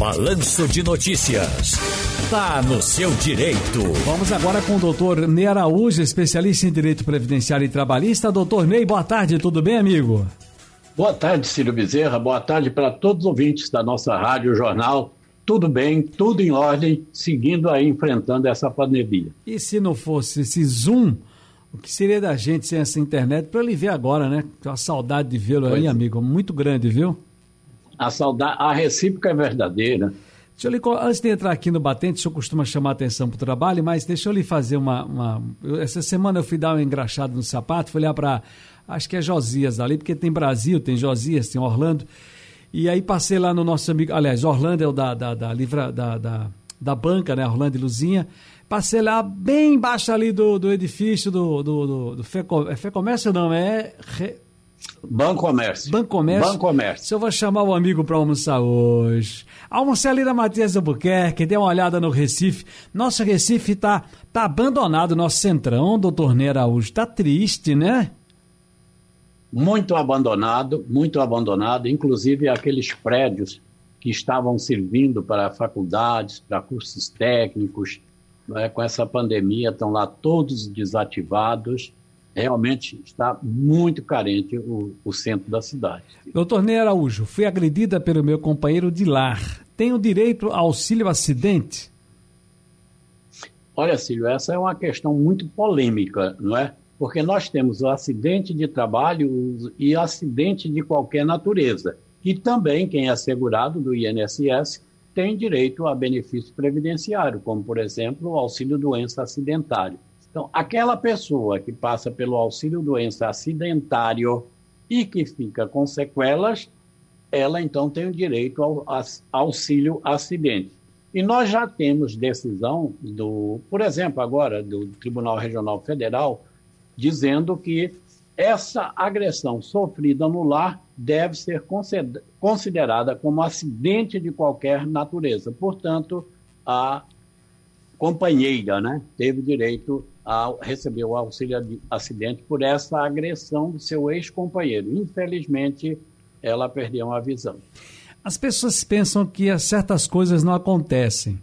Balanço de Notícias. Tá no seu direito. Vamos agora com o doutor Ney Araújo, especialista em direito previdenciário e trabalhista. Doutor Ney, boa tarde, tudo bem, amigo? Boa tarde, Círio Bezerra. Boa tarde para todos os ouvintes da nossa Rádio Jornal. Tudo bem, tudo em ordem, seguindo aí enfrentando essa pandemia. E se não fosse esse Zoom, o que seria da gente sem essa internet? Para ele ver agora, né? Uma saudade de vê-lo aí, é. amigo, muito grande, viu? A saudade, a recíproca é verdadeira. Deixa eu lhe, antes de entrar aqui no batente, o senhor costuma chamar atenção para o trabalho, mas deixa eu lhe fazer uma. uma essa semana eu fui dar um engraxado no sapato, fui olhar para. Acho que é Josias ali, porque tem Brasil, tem Josias, tem Orlando. E aí passei lá no nosso amigo. Aliás, Orlando é o da, da, da, livra, da, da, da banca, né? Orlando e Luzinha. Passei lá bem embaixo ali do, do edifício do, do, do, do é Fê Comércio, não, é. Re, Banco Comércio. Banco Comércio. Banco Comércio. Se eu vou chamar o amigo para almoçar hoje. Almocei ali na Matias Albuquerque, dê uma olhada no Recife. Nosso Recife tá, tá abandonado, nosso centrão, doutor Ney Araújo. Tá triste, né? Muito abandonado, muito abandonado. Inclusive aqueles prédios que estavam servindo para faculdades, para cursos técnicos, né, com essa pandemia, estão lá todos desativados realmente está muito carente o, o centro da cidade. Doutor Ney Araújo, fui agredida pelo meu companheiro de lar. Tenho direito ao auxílio acidente? Olha, Cílio, essa é uma questão muito polêmica, não é? Porque nós temos o acidente de trabalho e acidente de qualquer natureza. E também quem é segurado do INSS tem direito a benefício previdenciário, como, por exemplo, o auxílio doença acidentário. Então, aquela pessoa que passa pelo auxílio doença acidentário e que fica com sequelas, ela então tem o direito ao auxílio acidente. E nós já temos decisão do, por exemplo, agora do Tribunal Regional Federal, dizendo que essa agressão sofrida no lar deve ser considerada como acidente de qualquer natureza. Portanto, a companheira né, teve direito a, receber o auxílio de acidente por essa agressão do seu ex-companheiro. Infelizmente, ela perdeu a visão. As pessoas pensam que certas coisas não acontecem,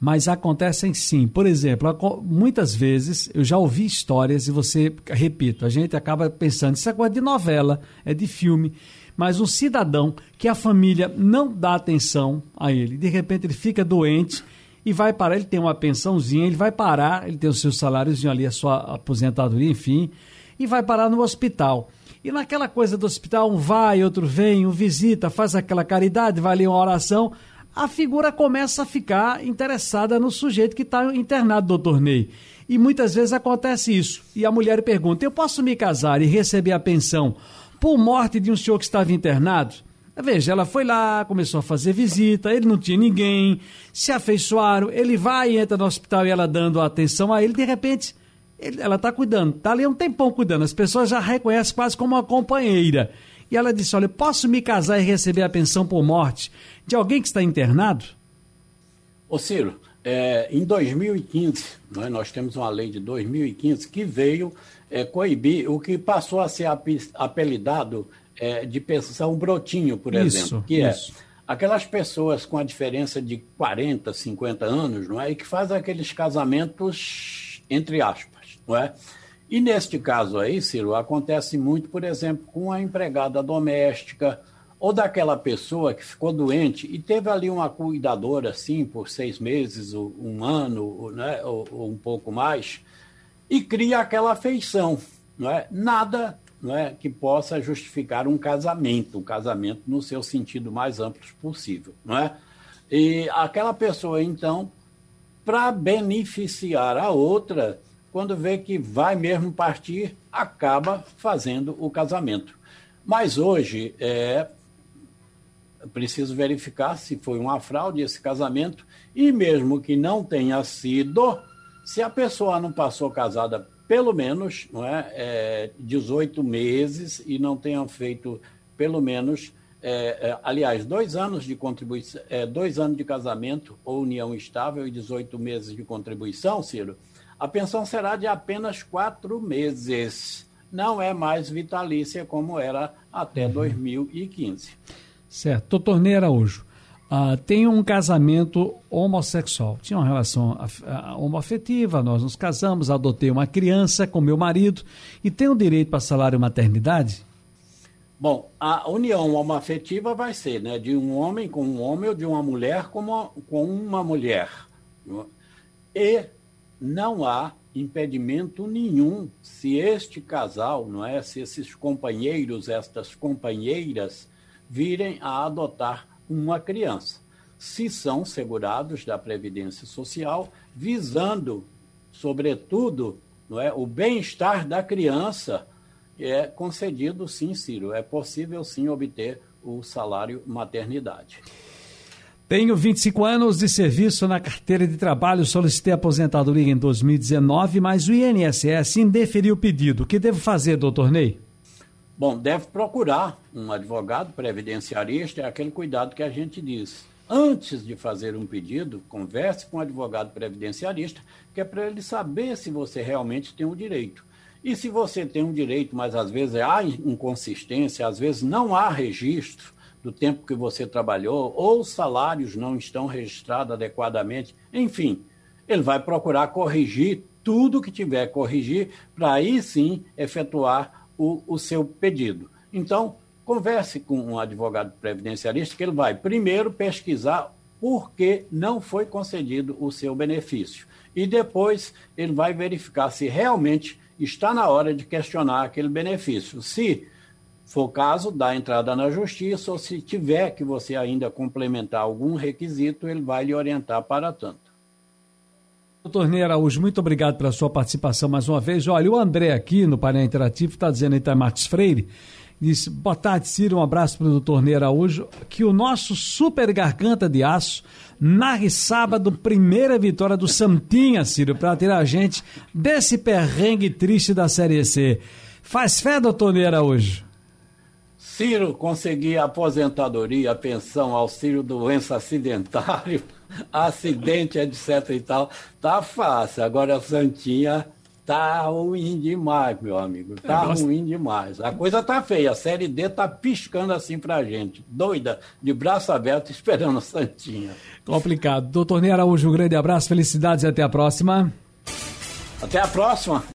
mas acontecem sim. Por exemplo, muitas vezes eu já ouvi histórias e você, repito, a gente acaba pensando, isso é coisa de novela, é de filme mas um cidadão que a família não dá atenção a ele, de repente ele fica doente e vai parar, ele tem uma pensãozinha, ele vai parar, ele tem o seu saláriozinho ali, a sua aposentadoria, enfim, e vai parar no hospital. E naquela coisa do hospital, um vai, outro vem, um visita, faz aquela caridade, vai ali uma oração, a figura começa a ficar interessada no sujeito que está internado, doutor Ney. E muitas vezes acontece isso. E a mulher pergunta: Eu posso me casar e receber a pensão por morte de um senhor que estava internado? Veja, ela foi lá, começou a fazer visita, ele não tinha ninguém, se afeiçoaram, ele vai e entra no hospital e ela dando atenção a ele, de repente, ele, ela está cuidando, está ali um tempão cuidando, as pessoas já reconhecem quase como uma companheira. E ela disse: Olha, posso me casar e receber a pensão por morte de alguém que está internado? Ô Ciro, é, em 2015, nós, temos uma lei de 2015 que veio é, coibir o que passou a ser apelidado é, de pensão brotinho, por isso, exemplo, que é isso. é aquelas pessoas com a diferença de 40, 50 anos, não é? E que fazem aqueles casamentos entre aspas, não é? E neste caso aí, Ciro, acontece muito, por exemplo, com a empregada doméstica ou daquela pessoa que ficou doente e teve ali uma cuidadora, assim, por seis meses, um ano, né, ou, ou um pouco mais, e cria aquela afeição, não é? Nada é, que possa justificar um casamento, um casamento no seu sentido mais amplo possível. É? E aquela pessoa, então, para beneficiar a outra, quando vê que vai mesmo partir, acaba fazendo o casamento. Mas hoje é preciso verificar se foi uma fraude esse casamento e mesmo que não tenha sido, se a pessoa não passou casada pelo menos não é, é 18 meses e não tenham feito pelo menos, é, é, aliás, dois anos de contribuição, é, dois anos de casamento ou união estável e 18 meses de contribuição, Ciro, a pensão será de apenas quatro meses. Não é mais vitalícia como era até uhum. 2015. Certo. Doutor Ney Araújo, Uh, tem um casamento homossexual. Tinha uma relação uh, homoafetiva, nós nos casamos, adotei uma criança com meu marido e tenho direito para salário maternidade? Bom, a união homoafetiva vai ser né, de um homem com um homem ou de uma mulher com uma, com uma mulher. E não há impedimento nenhum se este casal, não é, se esses companheiros, estas companheiras virem a adotar uma criança, se são segurados da previdência social, visando, sobretudo, não é, o bem-estar da criança, é concedido sim, Ciro, é possível sim obter o salário maternidade. Tenho 25 anos de serviço na carteira de trabalho, solicitei aposentadoria em 2019, mas o INSS indeferiu o pedido. O que devo fazer, doutor Ney? Bom, deve procurar um advogado previdenciarista, é aquele cuidado que a gente diz. Antes de fazer um pedido, converse com o um advogado previdenciarista, que é para ele saber se você realmente tem o um direito. E se você tem um direito, mas às vezes há inconsistência, às vezes não há registro, do tempo que você trabalhou, ou os salários não estão registrados adequadamente, enfim, ele vai procurar corrigir tudo que tiver corrigir, para aí sim efetuar o, o seu pedido. Então, converse com um advogado previdenciarista, que ele vai primeiro pesquisar por que não foi concedido o seu benefício. E depois ele vai verificar se realmente está na hora de questionar aquele benefício. Se for caso, dá entrada na justiça, ou se tiver que você ainda complementar algum requisito, ele vai lhe orientar para tanto. Doutor Araújo, muito obrigado pela sua participação mais uma vez. Olha, o André aqui no painel interativo está dizendo aí, Martins Freire, disse, boa tarde, Ciro, um abraço para o doutor Araújo, que o nosso super garganta de aço narre sábado primeira vitória do Santinha, Ciro, para tirar a gente desse perrengue triste da Série C. Faz fé, doutor Ney Araújo? Ciro conseguir aposentadoria, pensão, auxílio doença acidentário, acidente, etc e tal, tá fácil. Agora a Santinha tá ruim demais, meu amigo. Tá ruim demais. A coisa tá feia. A série D tá piscando assim pra gente. Doida, de braço aberto, esperando a Santinha. Complicado. Doutor Ney Araújo, um grande abraço, felicidades e até a próxima. Até a próxima.